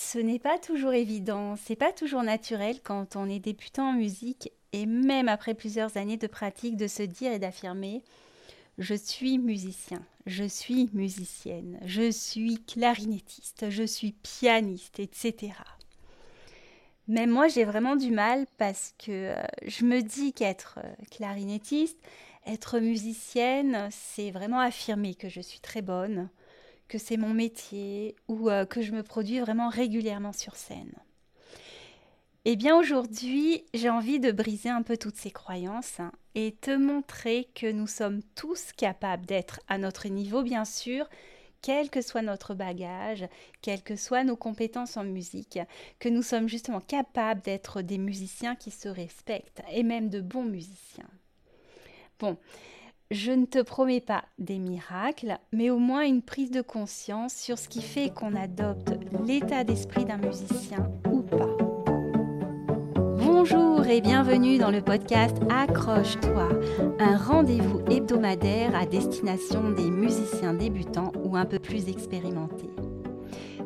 Ce n'est pas toujours évident, c'est pas toujours naturel quand on est débutant en musique et même après plusieurs années de pratique de se dire et d'affirmer je suis musicien, je suis musicienne, je suis clarinettiste, je suis pianiste, etc. Mais moi, j'ai vraiment du mal parce que euh, je me dis qu'être euh, clarinettiste, être musicienne, c'est vraiment affirmer que je suis très bonne, que c'est mon métier ou euh, que je me produis vraiment régulièrement sur scène. Eh bien aujourd'hui, j'ai envie de briser un peu toutes ces croyances et te montrer que nous sommes tous capables d'être à notre niveau, bien sûr, quel que soit notre bagage, quelles que soient nos compétences en musique, que nous sommes justement capables d'être des musiciens qui se respectent et même de bons musiciens. Bon, je ne te promets pas des miracles, mais au moins une prise de conscience sur ce qui fait qu'on adopte l'état d'esprit d'un musicien ou pas. Bonjour et bienvenue dans le podcast Accroche-toi, un rendez-vous hebdomadaire à destination des musiciens débutants ou un peu plus expérimentés.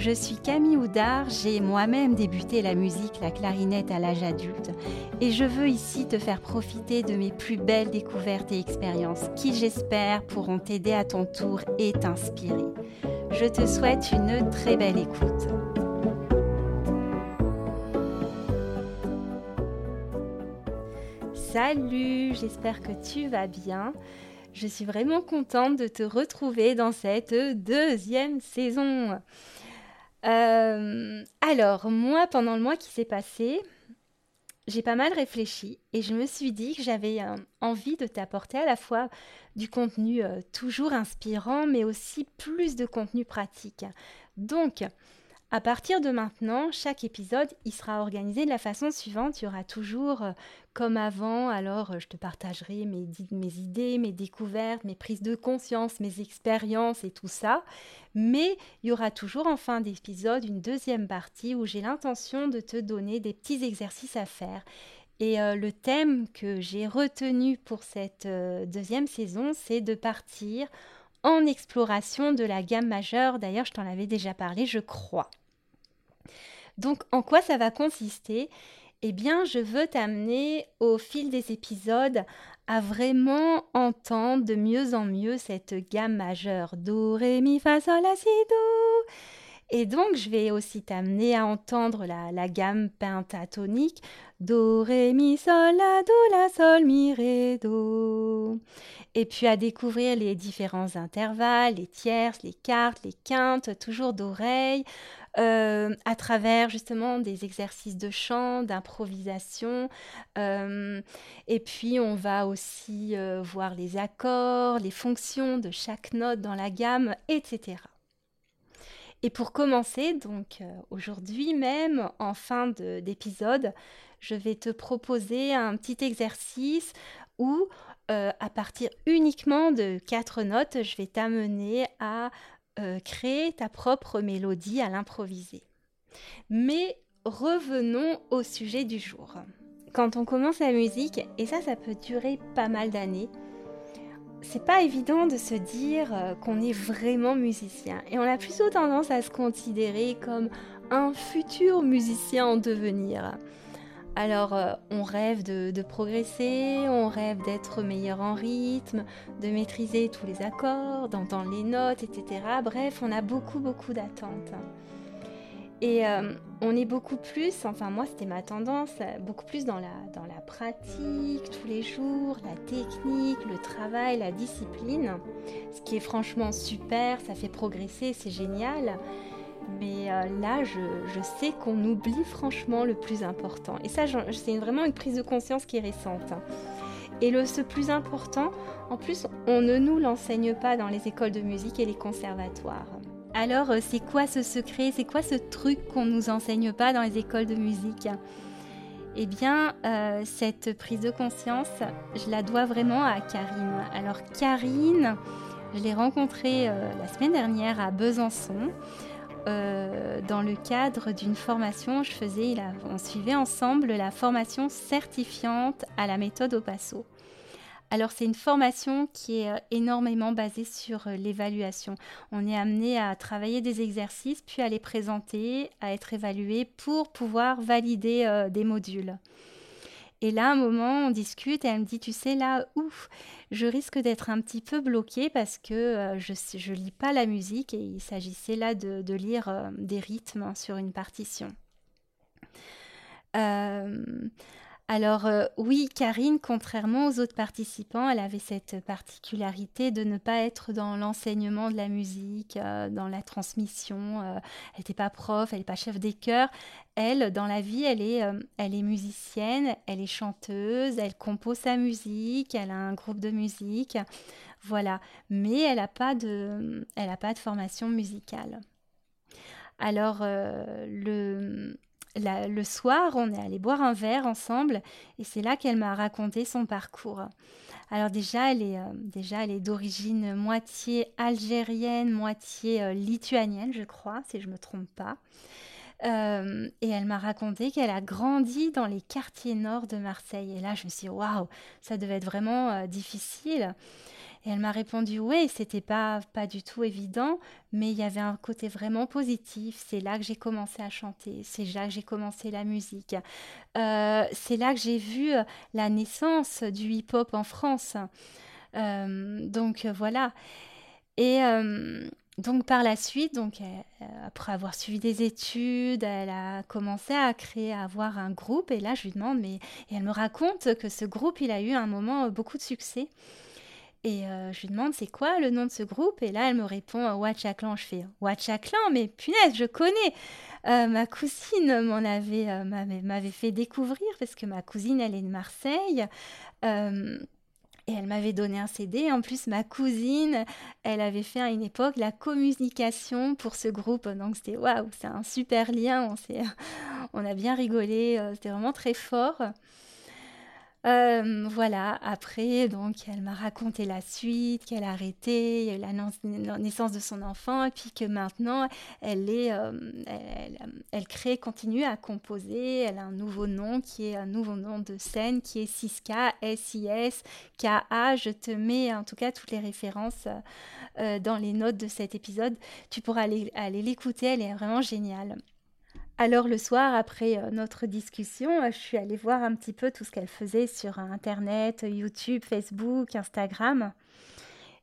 Je suis Camille Houdard, j'ai moi-même débuté la musique, la clarinette à l'âge adulte et je veux ici te faire profiter de mes plus belles découvertes et expériences qui j'espère pourront t'aider à ton tour et t'inspirer. Je te souhaite une très belle écoute. Salut, j'espère que tu vas bien. Je suis vraiment contente de te retrouver dans cette deuxième saison. Euh, alors, moi, pendant le mois qui s'est passé, j'ai pas mal réfléchi et je me suis dit que j'avais euh, envie de t'apporter à la fois du contenu euh, toujours inspirant, mais aussi plus de contenu pratique. Donc, à partir de maintenant, chaque épisode, il sera organisé de la façon suivante. Il y aura toujours, euh, comme avant, alors euh, je te partagerai mes, mes, idées, mes découvertes, mes prises de conscience, mes expériences et tout ça. Mais il y aura toujours en fin d'épisode une deuxième partie où j'ai l'intention de te donner des petits exercices à faire. Et euh, le thème que j'ai retenu pour cette deuxième saison, c'est de partir en exploration de la gamme majeure. D'ailleurs, je t'en avais déjà parlé, je crois. Donc en quoi ça va consister? Eh bien, je veux t'amener au fil des épisodes à vraiment entendre de mieux en mieux cette gamme majeure Do, Ré, Mi, Fa, Sol, La, Si, Do. Et donc, je vais aussi t'amener à entendre la, gamme pentatonique Do, Ré, Mi, Sol, La, Do, La, Sol, Mi, Ré, Do. Et puis à découvrir les différents intervalles, les tierces, les quartes, les quintes, toujours d'oreilles, euh, à travers justement des exercices de chant, d'improvisation. Euh, et puis on va aussi euh, voir les accords, les fonctions de chaque note dans la gamme, etc. Et pour commencer, donc aujourd'hui même, en fin d'épisode, je vais te proposer un petit exercice où, à partir uniquement de quatre notes, je vais t'amener à euh, créer ta propre mélodie à l'improviser. Mais revenons au sujet du jour. Quand on commence la musique, et ça, ça peut durer pas mal d'années, c'est pas évident de se dire euh, qu'on est vraiment musicien. Et on a plutôt tendance à se considérer comme un futur musicien en devenir. Alors, euh, on rêve de, progresser, on rêve d'être meilleur en rythme, de maîtriser tous les accords, d'entendre les notes, etc. Bref, on a beaucoup, beaucoup d'attentes. Et euh, on est beaucoup plus, enfin moi c'était ma tendance, beaucoup plus dans la, dans la pratique tous les jours, la technique, le travail, la discipline, ce qui est franchement super, ça fait progresser, c'est génial. Mais euh, là, je, sais qu'on oublie franchement le plus important. Et ça, c'est vraiment une prise de conscience qui est récente. Et le, ce plus important, en plus, on ne nous l'enseigne pas dans les écoles de musique et les conservatoires. Alors, euh, c'est quoi ce secret? C'est quoi ce truc qu'on ne nous enseigne pas dans les écoles de musique? Eh bien, euh, cette prise de conscience, je la dois vraiment à Karine. Alors, Karine, Je l'ai rencontré la semaine dernière à Besançon. dans le cadre d'une formation, je faisais, on suivait ensemble la formation certifiante à la méthode au passo. Alors c'est une formation qui est euh, énormément basée sur euh, l'évaluation. On est amené à travailler des exercices, puis à les présenter, à être évalué pour pouvoir valider euh, des modules. Et là, un moment, on discute et elle me dit, tu sais, là, ouf, je risque d'être un petit peu bloquée parce que je ne lis pas la musique et il s'agissait là de, lire des rythmes hein, sur une partition. Alors euh, oui, Karine, contrairement aux autres participants, elle avait cette particularité de ne pas être dans l'enseignement de la musique, euh, dans la transmission. Euh, elle n'était pas prof, elle n'est pas chef des chœurs. Elle, dans la vie, elle est, musicienne, elle est chanteuse, elle compose sa musique, elle a un groupe de musique. Voilà, mais elle n'a pas, de, pas de formation musicale. Alors, le, le soir, on est allé boire un verre ensemble et c'est là qu'elle m'a raconté son parcours. Alors déjà, elle est, euh, déjà, d'origine moitié algérienne, moitié euh, lituanienne, je crois, si je ne me trompe pas. Euh, et elle m'a raconté qu'elle a grandi dans les quartiers nord de Marseille. Et là, je me suis dit, waouh, ça devait être vraiment difficile. Et elle m'a répondu oui, c'était pas pas du tout évident, mais il y avait un côté vraiment positif. C'est là que j'ai commencé à chanter, c'est là que j'ai commencé la musique. Euh, c'est là que j'ai vu euh, la naissance du hip-hop en France. Euh, donc voilà. Et donc par la suite, donc après avoir suivi des études, elle a commencé à créer, à avoir un groupe. Et là, je lui demande, mais et elle me raconte que ce groupe, il a eu un moment beaucoup de succès. Et euh, je lui demande c'est quoi le nom de ce groupe? Et là elle me répond euh, Watchaclan. Je fais Watchaclan, mais punaise, je connais. Euh, ma cousine m'en avait m'avait fait découvrir parce que ma cousine elle est de Marseille. et elle m'avait donné un CD. En plus, ma cousine, elle avait fait à une époque la communication pour ce groupe. Donc c'était waouh, c'est un super lien. On, on a bien rigolé. C'était vraiment très fort. Euh, voilà, après, donc, elle m'a raconté la suite, qu'elle a arrêté, il y a eu la, naissance de son enfant, et puis que maintenant, elle, est, euh, elle, crée, continue à composer. Elle a un nouveau nom qui est un nouveau nom de scène qui est Siska, S-I-S-K-A. Je te mets en tout cas toutes les références euh, dans les notes de cet épisode. Tu pourras aller l'écouter, elle est vraiment géniale. Alors le soir, après euh, notre discussion, euh, je suis allée voir un petit peu tout ce qu'elle faisait sur Internet, YouTube, Facebook, Instagram.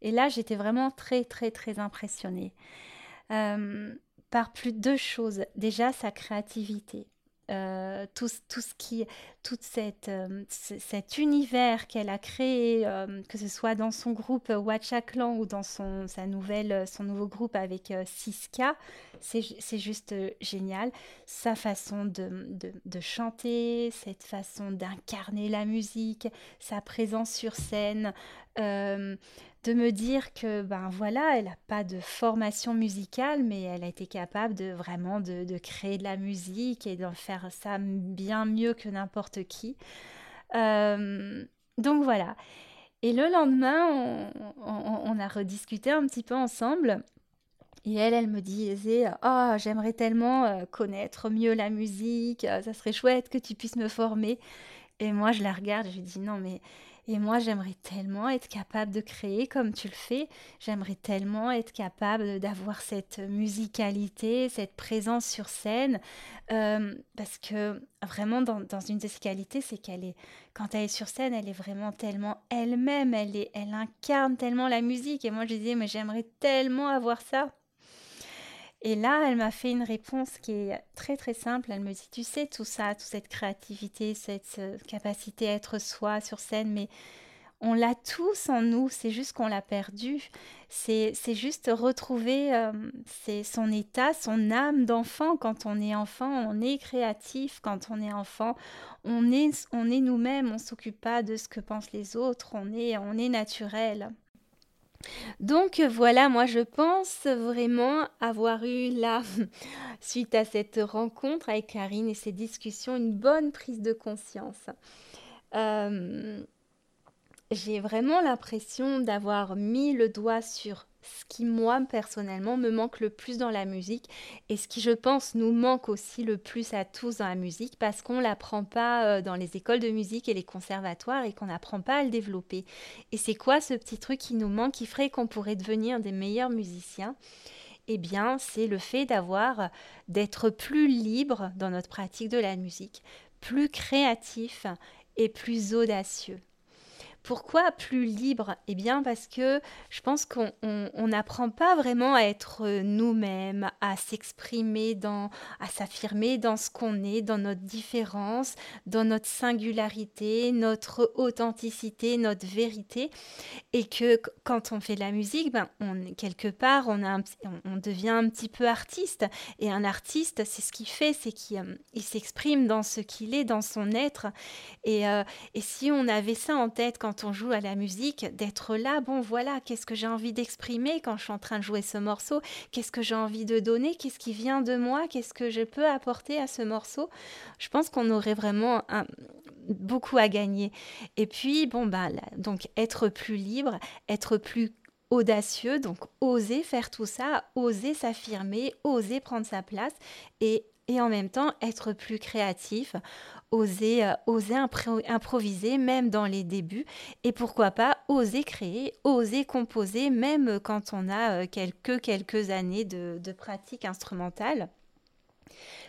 Et là, j'étais vraiment très, très, très impressionnée euh, par plus de deux choses. Déjà, sa créativité. Euh, tout, tout, ce qui, toute cette, euh, cet univers qu'elle a créé, euh, que ce soit dans son groupe Watchaklan ou dans son, sa nouvelle, son nouveau groupe avec Siska, c'est juste génial. Sa façon de, de, de chanter, cette façon d'incarner la musique, sa présence sur scène, de me dire que ben voilà, elle n'a pas de formation musicale, mais elle a été capable de vraiment de, créer de la musique et de faire ça bien mieux que n'importe qui. Euh, donc voilà. Et le lendemain, on, a rediscuté un petit peu ensemble. Et elle, elle me disait, oh, j'aimerais tellement euh, connaître mieux la musique, ça serait chouette que tu puisses me former. Et moi, je la regarde, je lui dis, non, mais et moi, j'aimerais tellement être capable de créer comme tu le fais. J'aimerais tellement être capable d'avoir cette musicalité, cette présence sur scène. Euh, parce que vraiment, dans, une de ses qualités, c'est qu'elle est, quand elle est sur scène, elle est vraiment tellement elle-même. Elle, est, elle incarne tellement la musique. Et moi, je disais, mais j'aimerais tellement avoir ça. Et là, elle m'a fait une réponse qui est très très simple. Elle me dit, tu sais, tout ça, toute cette créativité, cette euh, capacité à être soi sur scène, mais on l'a tous en nous, c'est juste qu'on l'a perdu. C'est juste retrouver euh, son état, son âme d'enfant. Quand on est enfant, on est créatif. Quand on est enfant, on est, on est nous-mêmes, on s'occupe pas de ce que pensent les autres, on est, on est naturel. Donc voilà, moi je pense vraiment avoir eu là, suite à cette rencontre avec Karine et ces discussions, une bonne prise de conscience. Euh, j'ai vraiment l'impression d'avoir mis le doigt sur ce qui, moi, personnellement, me manque le plus dans la musique et ce qui, je pense, nous manque aussi le plus à tous dans la musique parce qu'on l'apprend pas euh, dans les écoles de musique et les conservatoires et qu'on n'apprend pas à le développer. Et c'est quoi ce petit truc qui nous manque, qui ferait qu'on pourrait devenir des meilleurs musiciens? Eh bien, c'est le fait d'avoir, d'être plus libre dans notre pratique de la musique, plus créatif et plus audacieux. Pourquoi plus libre? Eh bien parce que je pense qu'on n'apprend pas vraiment à être nous-mêmes, à s'exprimer, dans, à s'affirmer dans ce qu'on est, dans notre différence, dans notre singularité, notre authenticité, notre vérité. Et que quand on fait de la musique, ben, on, quelque part, on, devient un petit peu artiste. Et un artiste, c'est ce qu'il fait, c'est qu'il euh, s'exprime dans ce qu'il est, dans son être. Et, euh, et si on avait ça en tête quand on joue à la musique, d'être là, bon voilà, qu'est-ce que j'ai envie d'exprimer quand je suis en train de jouer ce morceau, qu'est-ce que j'ai envie de donner, qu'est-ce qui vient de moi, qu'est-ce que je peux apporter à ce morceau? Je pense qu'on aurait vraiment beaucoup à gagner. Et puis, bon, bah, donc être plus libre, être plus audacieux, donc oser faire tout ça, oser s'affirmer, oser prendre sa place et, et en même temps être plus créatif, oser, euh, oser improviser même dans les débuts et pourquoi pas oser créer, oser composer même quand on a euh, quelques, quelques années de, de pratique instrumentale.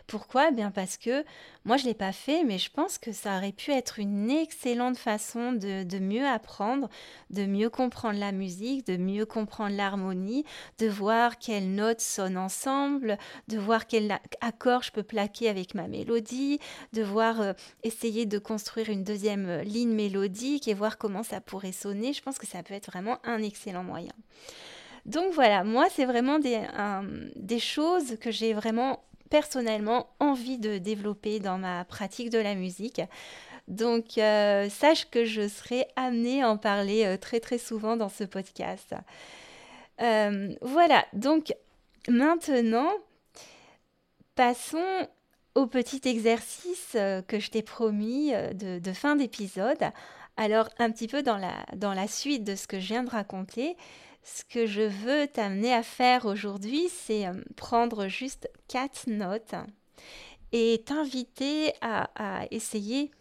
Pourquoi? Bien parce que moi, je l'ai pas fait, mais je pense que ça aurait pu être une excellente façon de, mieux apprendre, de mieux comprendre la musique, de mieux comprendre l'harmonie, de voir quelles notes sonnent ensemble, de voir quel accord je peux plaquer avec ma mélodie, de voir euh, essayer de construire une deuxième euh, ligne mélodique et voir comment ça pourrait sonner. Je pense que ça peut être vraiment un excellent moyen. Donc voilà, moi, c'est vraiment des choses que j'ai vraiment personnellement envie de développer dans ma pratique de la musique. Donc, euh, sache que je serai amenée à en parler euh, très très souvent dans ce podcast. Euh, voilà, donc maintenant, passons au petit exercice que je t'ai promis de, fin d'épisode. Alors, un petit peu dans la, dans la suite de ce que je viens de raconter, ce que je veux t'amener à faire aujourd'hui, c'est euh, prendre juste quatre notes et t'inviter à, essayer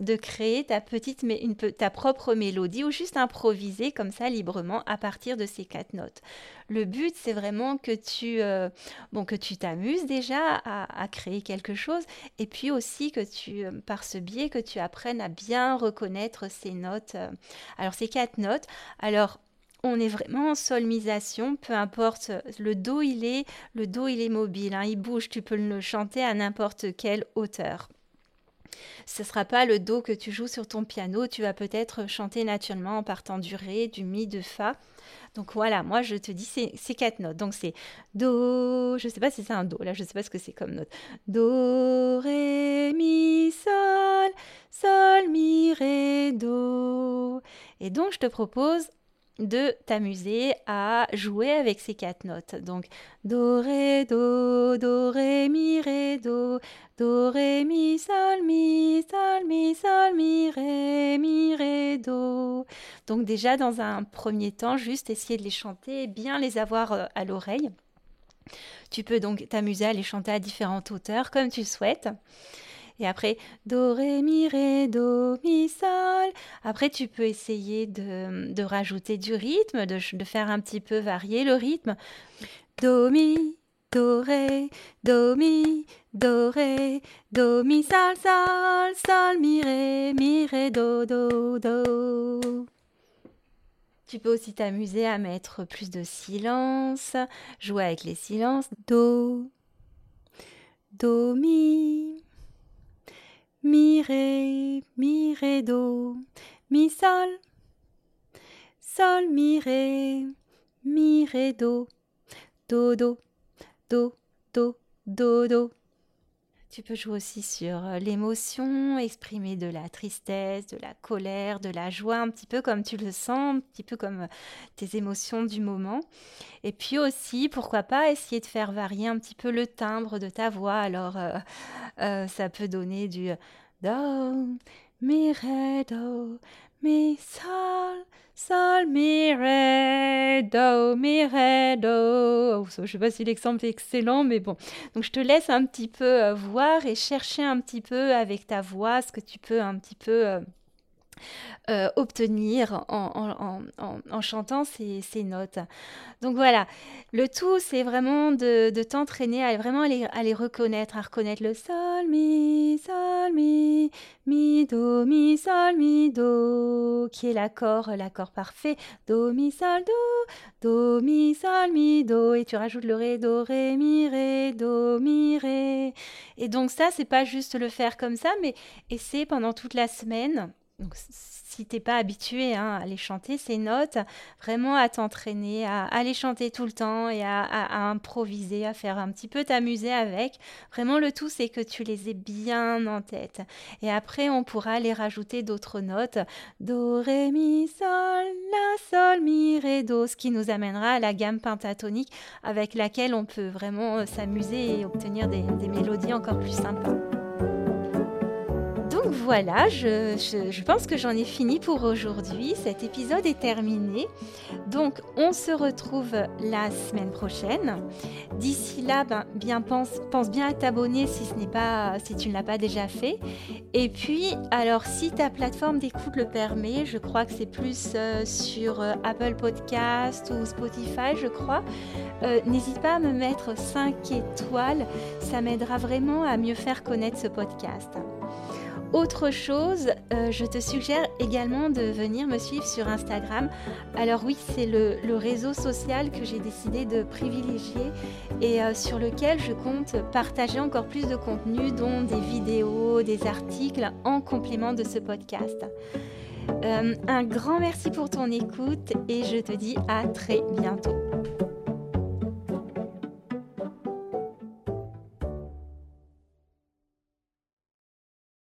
de créer ta petite une, ta propre mélodie ou juste improviser comme ça librement à partir de ces quatre notes. Le but c'est vraiment que tu euh, bon que tu t'amuses déjà à, créer quelque chose et puis aussi que tu euh, par ce biais que tu apprennes à bien reconnaître ces notes. alors ces quatre notes. Alors on est vraiment en solmisation, peu importe le do il est, le do il est mobile, hein, il bouge, tu peux le chanter à n'importe quelle hauteur. Ce ne sera pas le do que tu joues sur ton piano, tu vas peut-être chanter naturellement en partant du ré, du mi, de fa. Donc voilà, moi je te dis ces, quatre notes. Donc c'est do, je ne sais pas si c'est un do, là je ne sais pas ce que c'est comme note. Do, ré, mi, sol, sol, mi, ré, do. Et donc je te propose de t'amuser à jouer avec ces quatre notes. Donc do ré do do ré mi ré do do ré mi sol mi sol mi sol mi ré ré do. Donc déjà dans un premier temps, juste essayer de les chanter, bien les avoir euh, à l'oreille. Tu peux donc t'amuser à les chanter à différentes hauteurs comme tu souhaites. Et après, do, ré, mi, ré, do, mi, sol. Après, tu peux essayer de, rajouter du rythme, de, de, faire un petit peu varier le rythme. Do, mi, do, ré, do, mi, do, ré, do, mi, sol, sol, sol, mi, ré, mi, ré, do, do, do. Tu peux aussi t'amuser à mettre plus de silence, jouer avec les silences. Do, do, mi, mi, ré, mi, ré, do, mi, sol, sol, mi, ré, mi, ré, do, do, do, do, do, do, do. Tu peux jouer aussi sur euh, l'émotion, exprimer de la tristesse, de la colère, de la joie, un petit peu comme tu le sens, un petit peu comme euh, tes émotions du moment. Et puis aussi, pourquoi pas essayer de faire varier un petit peu le timbre de ta voix. Alors, euh, ça peut donner du do, mi, ré, do, mi, sol, sol, mi, ré, do, mi, ré, do. Oh, je ne sais pas si l'exemple est excellent, mais bon. Donc je te laisse un petit peu euh, voir et chercher un petit peu avec ta voix ce que tu peux un petit peu... Euh, euh, obtenir en, chantant ces, notes. Donc voilà, le tout, c'est vraiment de, t'entraîner à vraiment les, les, reconnaître, à reconnaître le sol, mi, sol, mi, mi, do, mi, sol, mi, do, qui est l'accord, l'accord parfait, do, mi, sol, do, do, mi, sol, mi, do, et tu rajoutes le ré, do, ré, mi, ré, do, mi, ré. Et donc ça, c'est pas juste le faire comme ça, mais essayer pendant toute la semaine donc, si t'es pas habitué hein, à les chanter ces notes, vraiment à t'entraîner, à, les chanter tout le temps et à, improviser, à faire un petit peu t'amuser avec. Vraiment, le tout, c'est que tu les aies bien en tête. Et après, on pourra les rajouter d'autres notes. Do, ré, mi, sol, la, sol, mi, ré, do, ce qui nous amènera à la gamme pentatonique avec laquelle on peut vraiment euh, s'amuser et obtenir des mélodies encore plus sympas voilà, je, pense que j'en ai fini pour aujourd'hui. Cet épisode est terminé. Donc on se retrouve la semaine prochaine. D'ici là, ben, bien pense, bien à t'abonner si si tu ne l'as pas déjà fait. Et puis alors si ta plateforme d'écoute le permet, je crois que c'est plus euh, sur euh, Apple Podcast ou Spotify, je crois. Euh, n'hésite pas à me mettre 5 étoiles, ça m'aidera vraiment à mieux faire connaître ce podcast. Autre chose, euh, je te suggère également de venir me suivre sur Instagram. Alors oui, c'est le, réseau social que j'ai décidé de privilégier et euh, sur lequel je compte partager encore plus de contenu, dont des vidéos, des articles en complément de ce podcast. Euh, un grand merci pour ton écoute et je te dis à très bientôt.